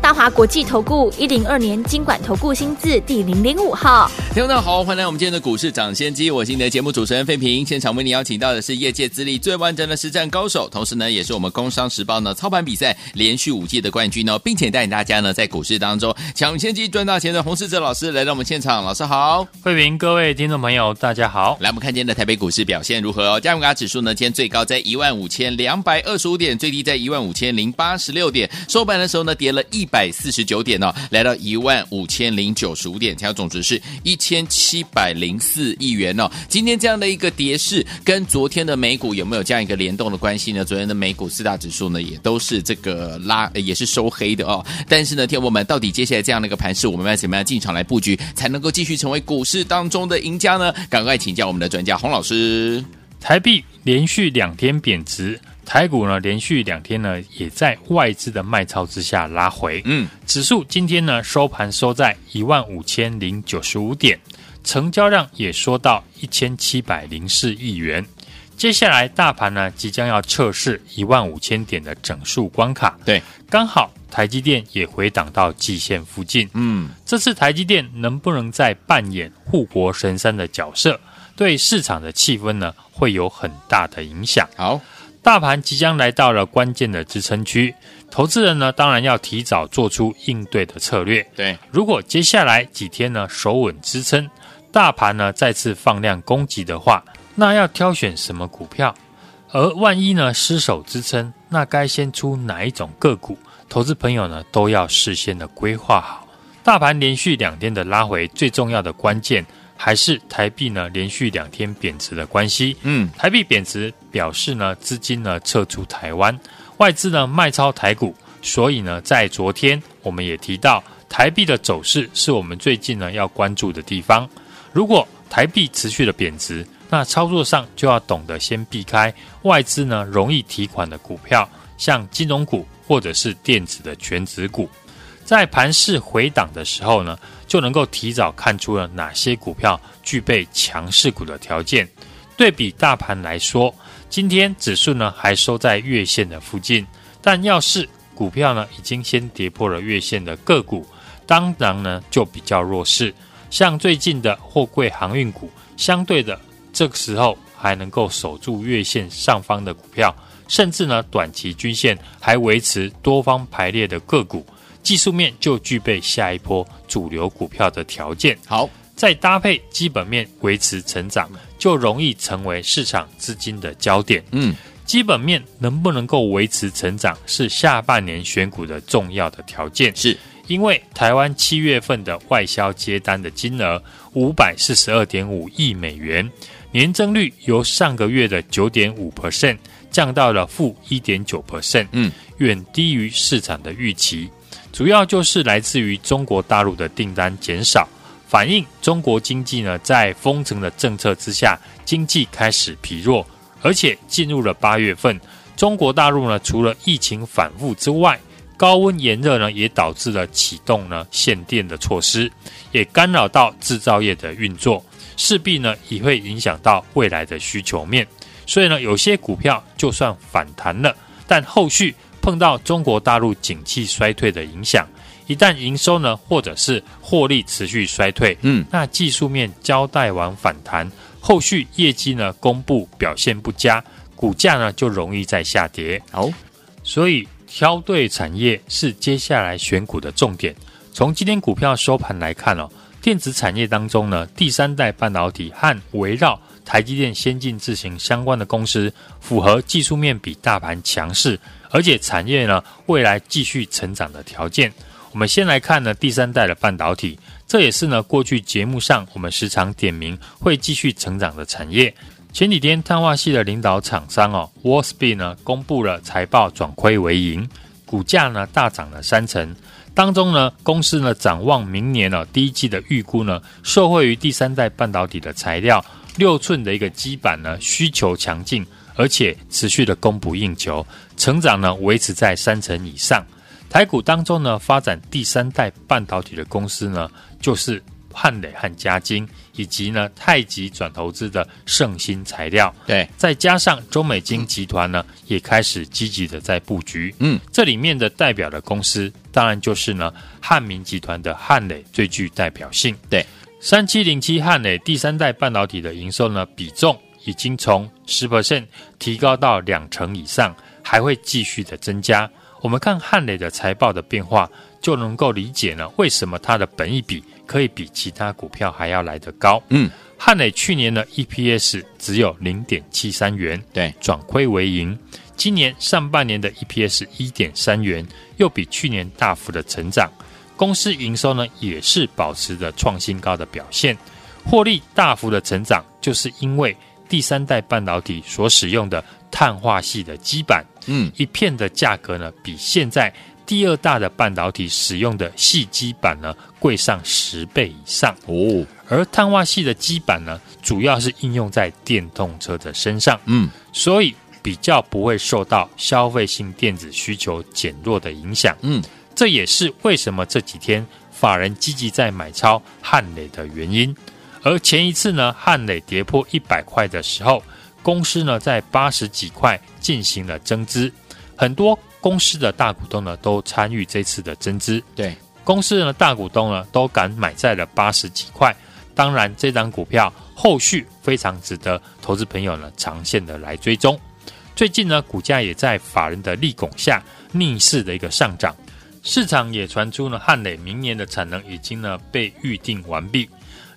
大华国际投顾一零二年金管投顾新字第零零五号，听众大家好，欢迎来我们今天的股市涨先机，我是你的节目主持人费平。现场为你邀请到的是业界资历最完整的实战高手，同时呢，也是我们工商时报呢操盘比赛连续五届的冠军哦，并且带领大家呢在股市当中抢先机赚大钱的洪世哲老师来到我们现场，老师好，费平，各位听众朋友大家好。来，我们看今天的台北股市表现如何哦？加权指数呢，今天最高在一万五千两百二十五点，最低在一万五千零八十六点，收盘的时候呢，跌了一百四十九点。点哦，来到一万五千零九十五点，成交总值是一千七百零四亿元哦。今天这样的一个跌势，跟昨天的美股有没有这样一个联动的关系呢？昨天的美股四大指数呢，也都是这个拉，也是收黑的哦。但是呢，天我们到底接下来这样的一个盘势，我们要怎么样进场来布局，才能够继续成为股市当中的赢家呢？赶快请教我们的专家洪老师。台币连续两天贬值。台股呢，连续两天呢，也在外资的卖超之下拉回。嗯，指数今天呢收盘收在一万五千零九十五点，成交量也缩到一千七百零四亿元。接下来大盘呢即将要测试一万五千点的整数关卡。对，刚好台积电也回档到季线附近。嗯，这次台积电能不能再扮演护国神山的角色，对市场的气氛呢会有很大的影响。好。大盘即将来到了关键的支撑区，投资人呢当然要提早做出应对的策略。对，如果接下来几天呢守稳支撑，大盘呢再次放量攻击的话，那要挑选什么股票？而万一呢失守支撑，那该先出哪一种个股？投资朋友呢都要事先的规划好。大盘连续两天的拉回，最重要的关键。还是台币呢连续两天贬值的关系，嗯，台币贬值表示呢资金呢撤出台湾，外资呢卖超台股，所以呢在昨天我们也提到台币的走势是我们最近呢要关注的地方。如果台币持续的贬值，那操作上就要懂得先避开外资呢容易提款的股票，像金融股或者是电子的全值股。在盘势回档的时候呢，就能够提早看出了哪些股票具备强势股的条件。对比大盘来说，今天指数呢还收在月线的附近，但要是股票呢已经先跌破了月线的个股，当然呢就比较弱势。像最近的货柜航运股，相对的这个时候还能够守住月线上方的股票，甚至呢短期均线还维持多方排列的个股。技术面就具备下一波主流股票的条件。好，再搭配基本面维持成长，就容易成为市场资金的焦点。嗯，基本面能不能够维持成长，是下半年选股的重要的条件。是因为台湾七月份的外销接单的金额五百四十二点五亿美元，年增率由上个月的九点五 percent 降到了负一点九 percent，嗯，远低于市场的预期。主要就是来自于中国大陆的订单减少，反映中国经济呢在封城的政策之下，经济开始疲弱，而且进入了八月份，中国大陆呢除了疫情反复之外，高温炎热呢也导致了启动呢限电的措施，也干扰到制造业的运作，势必呢也会影响到未来的需求面，所以呢有些股票就算反弹了，但后续。碰到中国大陆景气衰退的影响，一旦营收呢，或者是获利持续衰退，嗯，那技术面交代完反弹，后续业绩呢公布表现不佳，股价呢就容易再下跌。好，所以挑对产业是接下来选股的重点。从今天股票收盘来看哦，电子产业当中呢，第三代半导体和围绕台积电先进制程相关的公司，符合技术面比大盘强势。而且产业呢，未来继续成长的条件，我们先来看呢第三代的半导体，这也是呢过去节目上我们时常点名会继续成长的产业。前几天碳化系的领导厂商哦 w a l s p e e d 呢公布了财报转亏为盈，股价呢大涨了三成。当中呢公司呢展望明年呢第一季的预估呢，受惠于第三代半导体的材料六寸的一个基板呢需求强劲。而且持续的供不应求，成长呢维持在三成以上。台股当中呢，发展第三代半导体的公司呢，就是汉磊和嘉晶，以及呢太极转投资的圣新材料。对，再加上中美金集团呢，也开始积极的在布局。嗯，这里面的代表的公司，当然就是呢汉民集团的汉磊最具代表性。对，三七零七汉磊第三代半导体的营收呢比重，已经从十 percent 提高到两成以上，还会继续的增加。我们看汉磊的财报的变化，就能够理解呢，为什么它的本益比可以比其他股票还要来得高。嗯，汉磊去年的 EPS 只有零点七三元，对，转亏为盈。今年上半年的 EPS 一点三元，又比去年大幅的成长。公司营收呢，也是保持着创新高的表现，获利大幅的成长，就是因为。第三代半导体所使用的碳化系的基板，嗯，一片的价格呢，比现在第二大的半导体使用的细基板呢贵上十倍以上。哦。而碳化系的基板呢，主要是应用在电动车的身上，嗯，所以比较不会受到消费性电子需求减弱的影响，嗯，这也是为什么这几天法人积极在买超汉磊的原因。而前一次呢，汉磊跌破一百块的时候，公司呢在八十几块进行了增资，很多公司的大股东呢都参与这次的增资。对，公司呢大股东呢都敢买在了八十几块。当然，这张股票后续非常值得投资朋友呢长线的来追踪。最近呢，股价也在法人的力拱下逆势的一个上涨，市场也传出呢汉磊明年的产能已经呢被预定完毕。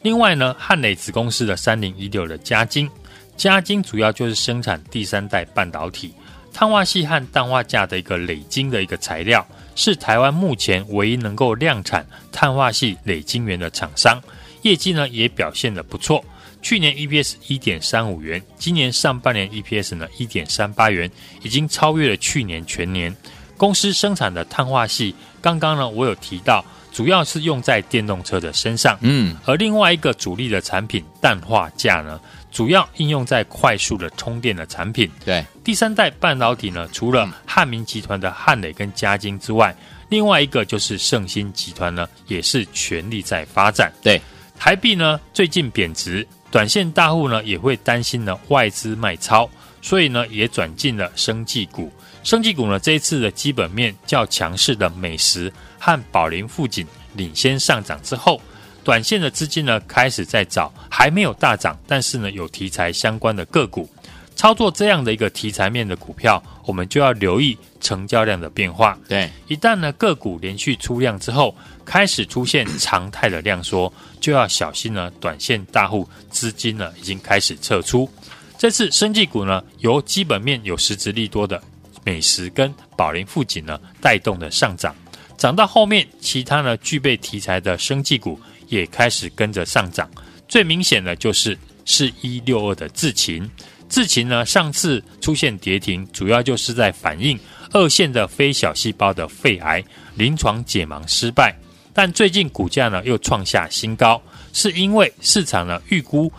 另外呢，汉磊子公司的三零一六的嘉晶，嘉晶主要就是生产第三代半导体碳化系和氮化镓的一个磊晶的一个材料，是台湾目前唯一能够量产碳化系磊晶源的厂商，业绩呢也表现得不错。去年 EPS 一点三五元，今年上半年 EPS 呢一点三八元，已经超越了去年全年。公司生产的碳化系，刚刚呢我有提到。主要是用在电动车的身上，嗯，而另外一个主力的产品氮化镓呢，主要应用在快速的充电的产品。对，第三代半导体呢，除了汉明集团的汉磊跟嘉晶之外，另外一个就是盛新集团呢，也是全力在发展。对，台币呢最近贬值，短线大户呢也会担心呢外资卖超，所以呢也转进了生技股。生技股呢这一次的基本面较强势的美食。和宝林富锦领先上涨之后，短线的资金呢开始在找还没有大涨，但是呢有题材相关的个股。操作这样的一个题材面的股票，我们就要留意成交量的变化。对，一旦呢个股连续出量之后，开始出现常态的量缩，就要小心呢短线大户资金呢已经开始撤出。这次生技股呢由基本面有实质利多的美食跟宝林富锦呢带动的上涨。涨到后面，其他呢具备题材的生技股也开始跟着上涨。最明显的就是是一六二的智勤，智勤呢上次出现跌停，主要就是在反映二线的非小细胞的肺癌临床解盲失败。但最近股价呢又创下新高，是因为市场呢预估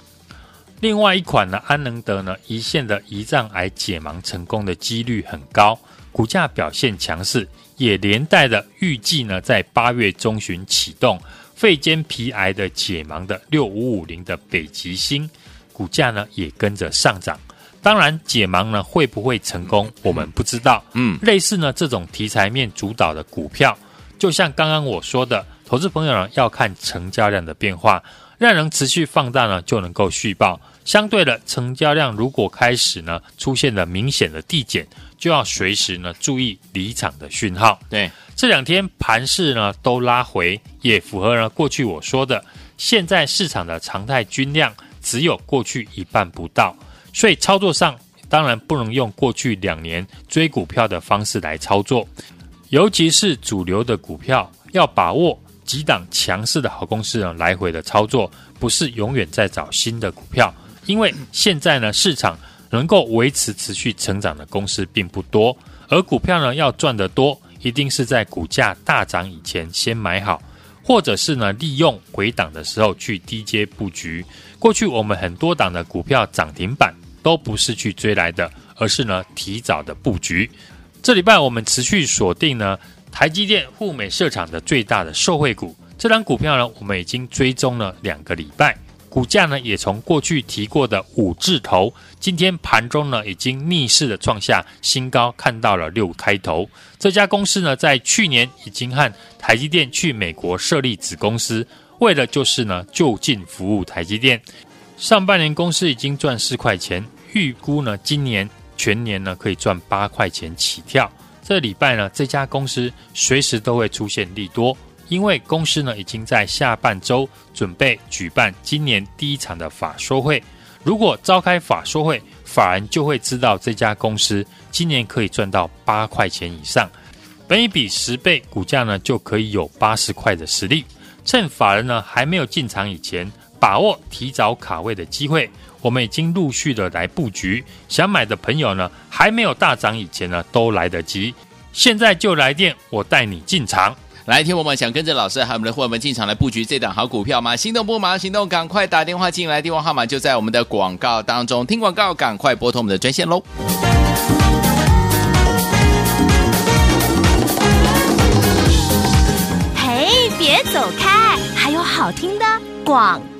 另外一款呢安能德呢胰腺的胰脏癌解盲成功的几率很高，股价表现强势。也连带的预计呢，在八月中旬启动肺间皮癌的解盲的六五五零的北极星股价呢也跟着上涨。当然，解盲呢会不会成功，我们不知道。嗯，类似呢这种题材面主导的股票，就像刚刚我说的，投资朋友呢要看成交量的变化，量能持续放大呢就能够续报。相对的，成交量如果开始呢出现了明显的递减。就要随时呢注意离场的讯号。对，这两天盘势呢都拉回，也符合了过去我说的，现在市场的常态均量只有过去一半不到，所以操作上当然不能用过去两年追股票的方式来操作，尤其是主流的股票，要把握几档强势的好公司呢来回的操作，不是永远在找新的股票，因为现在呢市场。能够维持持续成长的公司并不多，而股票呢要赚得多，一定是在股价大涨以前先买好，或者是呢利用回档的时候去低阶布局。过去我们很多档的股票涨停板都不是去追来的，而是呢提早的布局。这礼拜我们持续锁定呢台积电赴美设厂的最大的受惠股，这档股票呢我们已经追踪了两个礼拜。股价呢，也从过去提过的五字头，今天盘中呢，已经逆势的创下新高，看到了六开头。这家公司呢，在去年已经和台积电去美国设立子公司，为的就是呢，就近服务台积电。上半年公司已经赚四块钱，预估呢，今年全年呢，可以赚八块钱起跳。这礼拜呢，这家公司随时都会出现利多。因为公司呢已经在下半周准备举办今年第一场的法说会，如果召开法说会，法人就会知道这家公司今年可以赚到八块钱以上，本益比十倍，股价呢就可以有八十块的实力。趁法人呢还没有进场以前，把握提早卡位的机会。我们已经陆续的来布局，想买的朋友呢还没有大涨以前呢都来得及，现在就来电，我带你进场。来听我们想跟着老师还有我们的伙伴们进场来布局这档好股票吗？心动不马上行动，赶快打电话进来，电话号码就在我们的广告当中。听广告，赶快拨通我们的专线喽！嘿，别走开，还有好听的广告。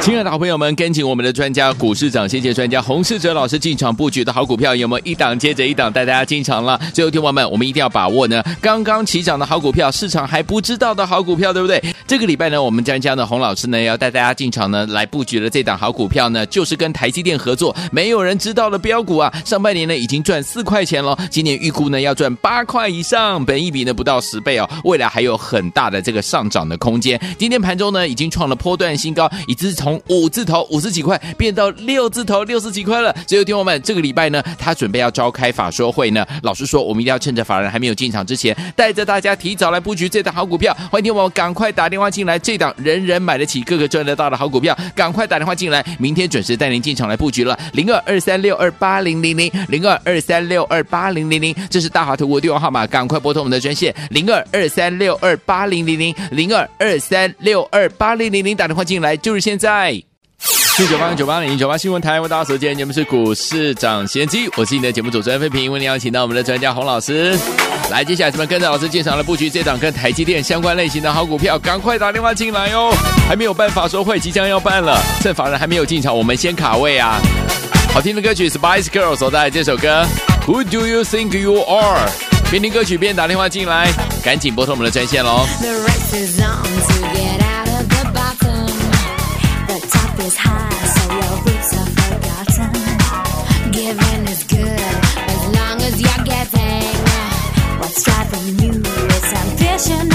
亲爱的好朋友们，跟紧我们的专家股市长先机专家洪世哲老师进场布局的好股票，有没有一档接着一档带大家进场了？最后，听友们，我们一定要把握呢，刚刚起涨的好股票，市场还不知道的好股票，对不对？这个礼拜呢，我们专家呢，洪老师呢，要带大家进场呢，来布局的这档好股票呢，就是跟台积电合作，没有人知道的标股啊。上半年呢，已经赚四块钱了，今年预估呢，要赚八块以上，本一比呢不到十倍哦，未来还有很大的这个上涨的空间。今天盘中呢，已经创了波段新高，已经从从五字头五十几块变到六字头六十几块了。所以，听友们，这个礼拜呢，他准备要召开法说会呢。老实说，我们一定要趁着法人还没有进场之前，带着大家提早来布局这档好股票。欢迎听友们赶快打电话进来，这档人人买得起、个个赚得到的好股票，赶快打电话进来，明天准时带您进场来布局了。零二二三六二八零零零零二二三六二八零零零，这是大华投顾电话号码，赶快拨通我们的专线零二二三六二八零零零零二二三六二八零零零，打电话进来就是现在。嗨九八九八零九八新闻台，为大家所见节目是股市涨先机，我是你的节目主持人费平，为你邀请到我们的专家洪老师，来，接下来咱们跟着老师进场来布局这档跟台积电相关类型的好股票，赶快打电话进来哟！还没有办法说会，即将要办了，趁法人还没有进场，我们先卡位啊！好听的歌曲，Spice Girl 所带来这首歌，Who Do You Think You Are？边听歌曲边打电话进来，赶紧拨通我们的专线喽！is high, so your are forgotten. Giving is good as long as you're giving. What's driving you is ambition.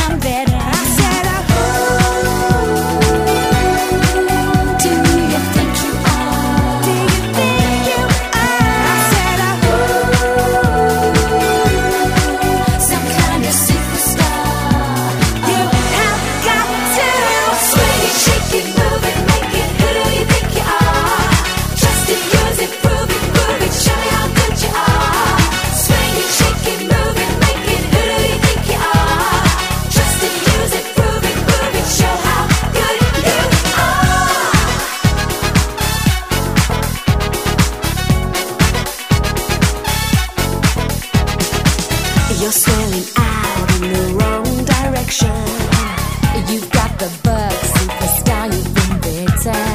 sad.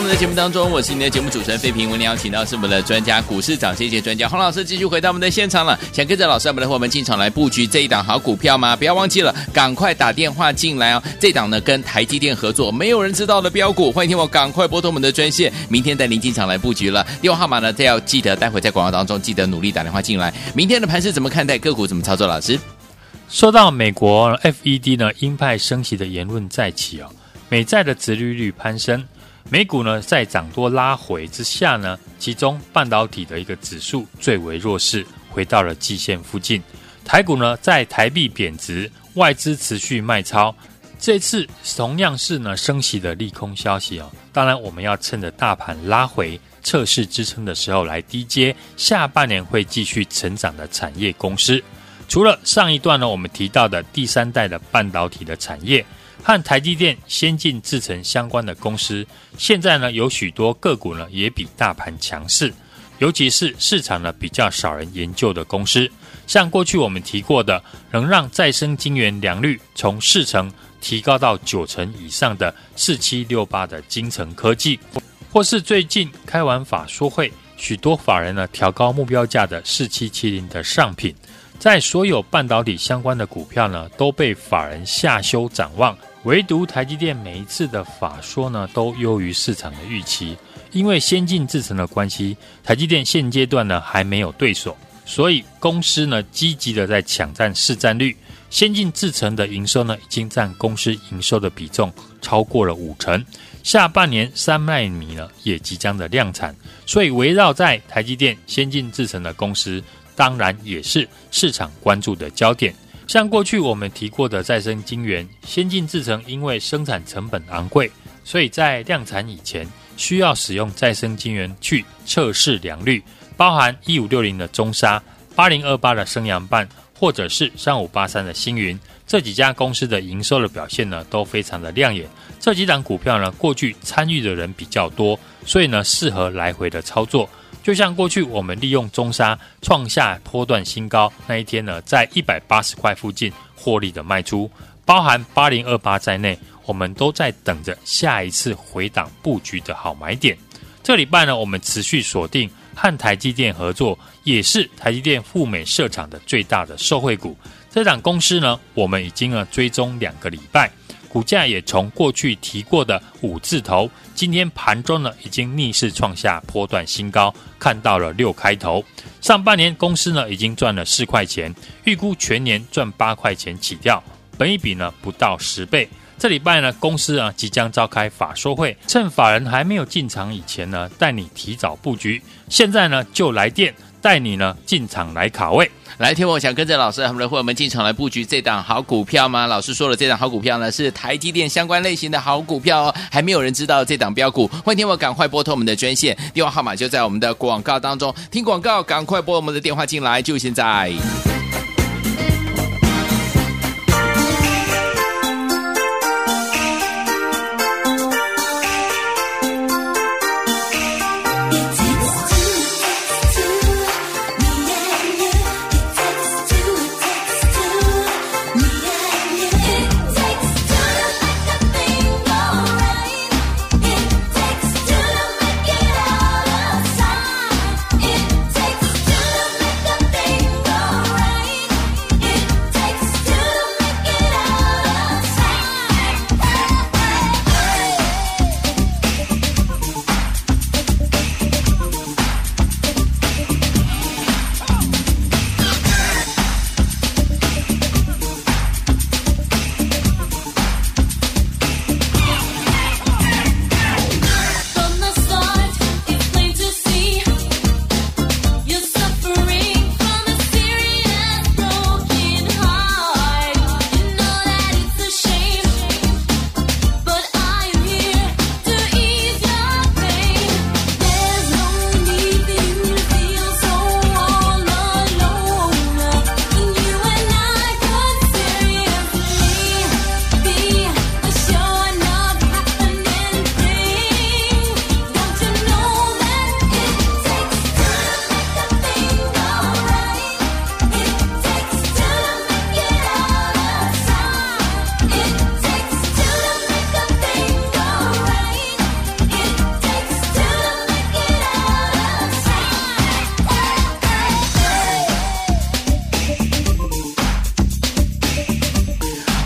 我们的节目当中，我是你的节目主持人费平。我们邀请到是我们的专家股市涨跌线专家洪老师，继续回到我们的现场了。想跟着老师我们的伙伴们进场来布局这一档好股票吗？不要忘记了，赶快打电话进来哦。这档呢跟台积电合作，没有人知道的标股，欢迎听我赶快拨通我们的专线，明天带您进场来布局了。电话号码呢，都要记得，待会在广告当中记得努力打电话进来。明天的盘是怎么看待？个股怎么操作？老师，说到美国 FED 呢鹰派升息的言论再起哦，美债的殖利率攀升。美股呢在涨多拉回之下呢，其中半导体的一个指数最为弱势，回到了季线附近。台股呢在台币贬值、外资持续卖超，这次同样是呢升息的利空消息哦。当然，我们要趁着大盘拉回测试支撑的时候来低接下半年会继续成长的产业公司。除了上一段呢我们提到的第三代的半导体的产业。和台积电先进制程相关的公司，现在呢有许多个股呢也比大盘强势，尤其是市场呢比较少人研究的公司，像过去我们提过的，能让再生晶圆良率从四成提高到九成以上的四七六八的精诚科技，或是最近开完法说会，许多法人呢调高目标价的四七七零的上品，在所有半导体相关的股票呢都被法人下修展望。唯独台积电每一次的法说呢，都优于市场的预期。因为先进制程的关系，台积电现阶段呢还没有对手，所以公司呢积极的在抢占市占率。先进制程的营收呢，已经占公司营收的比重超过了五成。下半年三纳米呢也即将的量产，所以围绕在台积电先进制程的公司，当然也是市场关注的焦点。像过去我们提过的再生晶圆、先进制程，因为生产成本昂贵，所以在量产以前需要使用再生晶圆去测试良率，包含一五六零的中砂、八零二八的升阳半，或者是三五八三的星云，这几家公司的营收的表现呢都非常的亮眼。这几档股票呢，过去参与的人比较多，所以呢适合来回的操作。就像过去我们利用中沙创下波段新高那一天呢，在一百八十块附近获利的卖出，包含八零二八在内，我们都在等着下一次回档布局的好买点。这礼拜呢，我们持续锁定和台积电合作，也是台积电赴美设厂的最大的受惠股。这档公司呢，我们已经呢追踪两个礼拜。股价也从过去提过的五字头，今天盘中呢已经逆势创下波段新高，看到了六开头。上半年公司呢已经赚了四块钱，预估全年赚八块钱起跳，本一比呢不到十倍。这礼拜呢公司啊即将召开法说会，趁法人还没有进场以前呢，带你提早布局。现在呢就来电，带你呢进场来卡位。来，听我想跟着老师，我们的会员们进场来布局这档好股票吗？老师说了，这档好股票呢是台积电相关类型的好股票哦，还没有人知道这档标股。欢迎听我赶快拨通我们的专线，电话号码就在我们的广告当中。听广告，赶快拨我们的电话进来，就现在。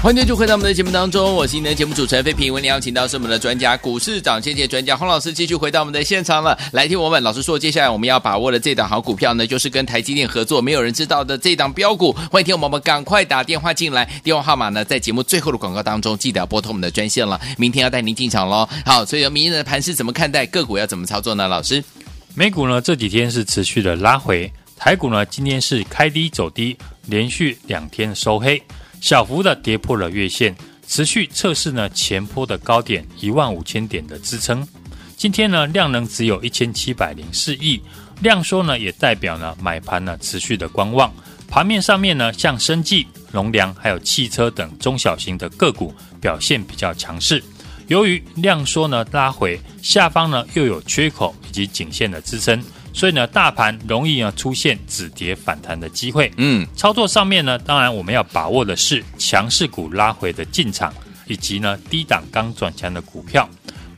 欢迎继续回到我们的节目当中，我是您的节目主持人费平。为您邀请到是我们的专家股市涨跌跌专家洪老师，继续回到我们的现场了。来听我们老师说，接下来我们要把握的这档好股票呢，就是跟台积电合作，没有人知道的这档标股。欢迎听我们赶快打电话进来，电话号码呢在节目最后的广告当中，记得要拨通我们的专线了。明天要带您进场喽。好，所以明天的盘势怎么看待？个股要怎么操作呢？老师，美股呢这几天是持续的拉回，台股呢今天是开低走低，连续两天收黑。小幅的跌破了月线，持续测试呢前波的高点一万五千点的支撑。今天呢量能只有一千七百零四亿，量缩呢也代表呢买盘呢持续的观望。盘面上面呢像生技、农粮还有汽车等中小型的个股表现比较强势。由于量缩呢拉回，下方呢又有缺口以及颈线的支撑。所以呢，大盘容易呢出现止跌反弹的机会。嗯，操作上面呢，当然我们要把握的是强势股拉回的进场，以及呢低档刚转强的股票。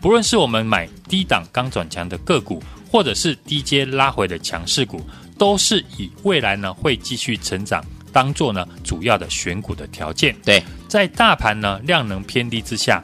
不论是我们买低档刚转强的个股，或者是低阶拉回的强势股，都是以未来呢会继续成长当做呢主要的选股的条件。对，在大盘呢量能偏低之下，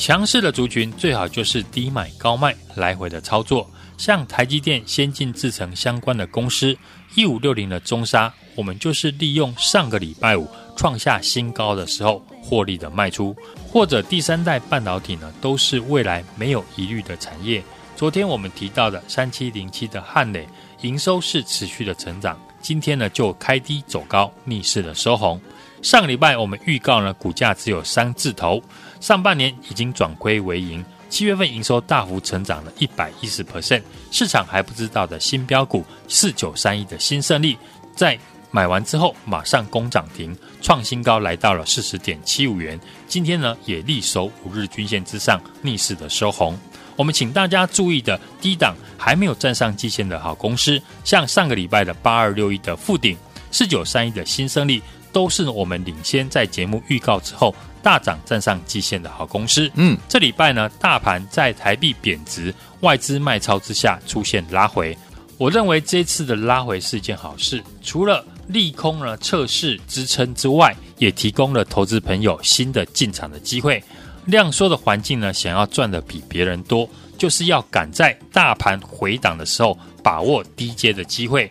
强势的族群最好就是低买高卖来回的操作。像台积电先进制程相关的公司，一五六零的中沙，我们就是利用上个礼拜五创下新高的时候获利的卖出，或者第三代半导体呢，都是未来没有疑虑的产业。昨天我们提到的三七零七的汉磊，营收是持续的成长，今天呢就开低走高，逆势的收红。上个礼拜我们预告呢，股价只有三字头，上半年已经转亏为盈。七月份营收大幅成长了一百一十 percent，市场还不知道的新标股四九三一的新胜利，在买完之后马上攻涨停，创新高来到了四十点七五元。今天呢也力守五日均线之上，逆势的收红。我们请大家注意的低档还没有站上季线的好公司，像上个礼拜的八二六一的富鼎，四九三一的新胜利，都是我们领先在节目预告之后。大涨站上季线的好公司，嗯，这礼拜呢，大盘在台币贬值、外资卖超之下出现拉回。我认为这次的拉回是一件好事，除了利空呢测试支撑之外，也提供了投资朋友新的进场的机会。量缩的环境呢，想要赚的比别人多，就是要赶在大盘回档的时候把握低阶的机会。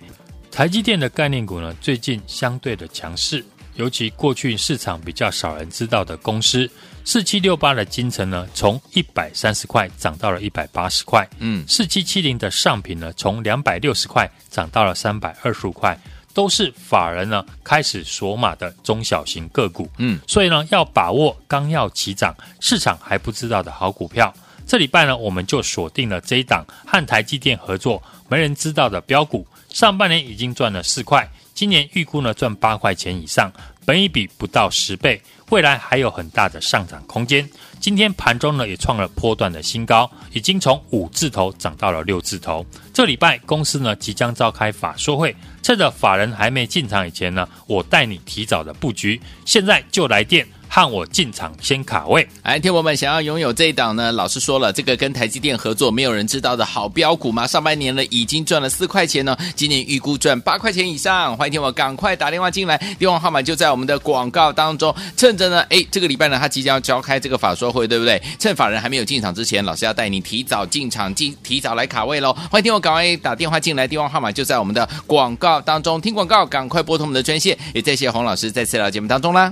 台积电的概念股呢，最近相对的强势。尤其过去市场比较少人知道的公司，四七六八的金城呢，从一百三十块涨到了一百八十块。嗯，四七七零的上品呢，从两百六十块涨到了三百二十五块，都是法人呢开始锁码的中小型个股。嗯，所以呢，要把握刚要起涨、市场还不知道的好股票。这礼拜呢，我们就锁定了这一档和台积电合作、没人知道的标股，上半年已经赚了四块。今年预估呢赚八块钱以上，本已比不到十倍，未来还有很大的上涨空间。今天盘中呢也创了波段的新高，已经从五字头涨到了六字头。这礼拜公司呢即将召开法说会，趁着法人还没进场以前呢，我带你提早的布局，现在就来电。和我进场先卡位，来，听我们想要拥有这一档呢？老师说了，这个跟台积电合作，没有人知道的好标股吗？上半年呢已经赚了四块钱呢，今年预估赚八块钱以上。欢迎听我赶快打电话进来，电话号码就在我们的广告当中。趁着呢，哎，这个礼拜呢，他即将要召开这个法说会，对不对？趁法人还没有进场之前，老师要带你提早进场，进提早来卡位喽。欢迎听我赶快打电话进来，电话号码就在我们的广告当中。听广告，赶快拨通我们的专线。也谢谢洪老师再次来节目当中啦。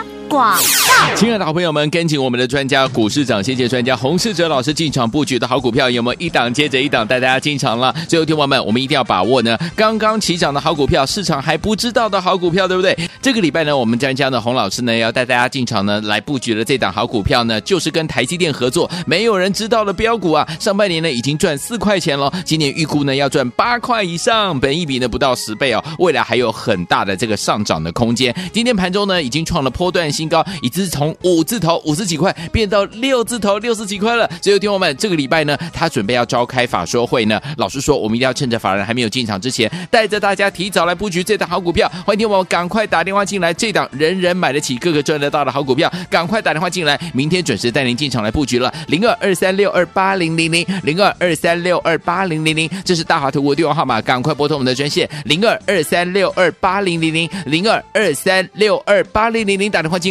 广告，亲爱的好朋友们，跟紧我们的专家股市长，谢谢专家洪世哲老师进场布局的好股票，有没有一档接着一档带大家进场了？最后，听友们，我们一定要把握呢，刚刚起涨的好股票，市场还不知道的好股票，对不对？这个礼拜呢，我们专家呢，洪老师呢，要带大家进场呢，来布局的这档好股票呢，就是跟台积电合作，没有人知道的标股啊。上半年呢，已经赚四块钱了，今年预估呢，要赚八块以上，本益比呢不到十倍哦，未来还有很大的这个上涨的空间。今天盘中呢，已经创了波段性。新高，已经从五字头五十几块变到六字头六十几块了。所以，听友们，这个礼拜呢，他准备要召开法说会呢。老实说，我们一定要趁着法人还没有进场之前，带着大家提早来布局这档好股票。欢迎听友赶快打电话进来，这档人人买得起、个个赚得到的好股票，赶快打电话进来，明天准时带您进场来布局了。零二二三六二八零零零零二二三六二八零零零，这是大华投顾的电话号码，赶快拨通我们的专线零二二三六二八零零零零二二三六二八零零零，打电话进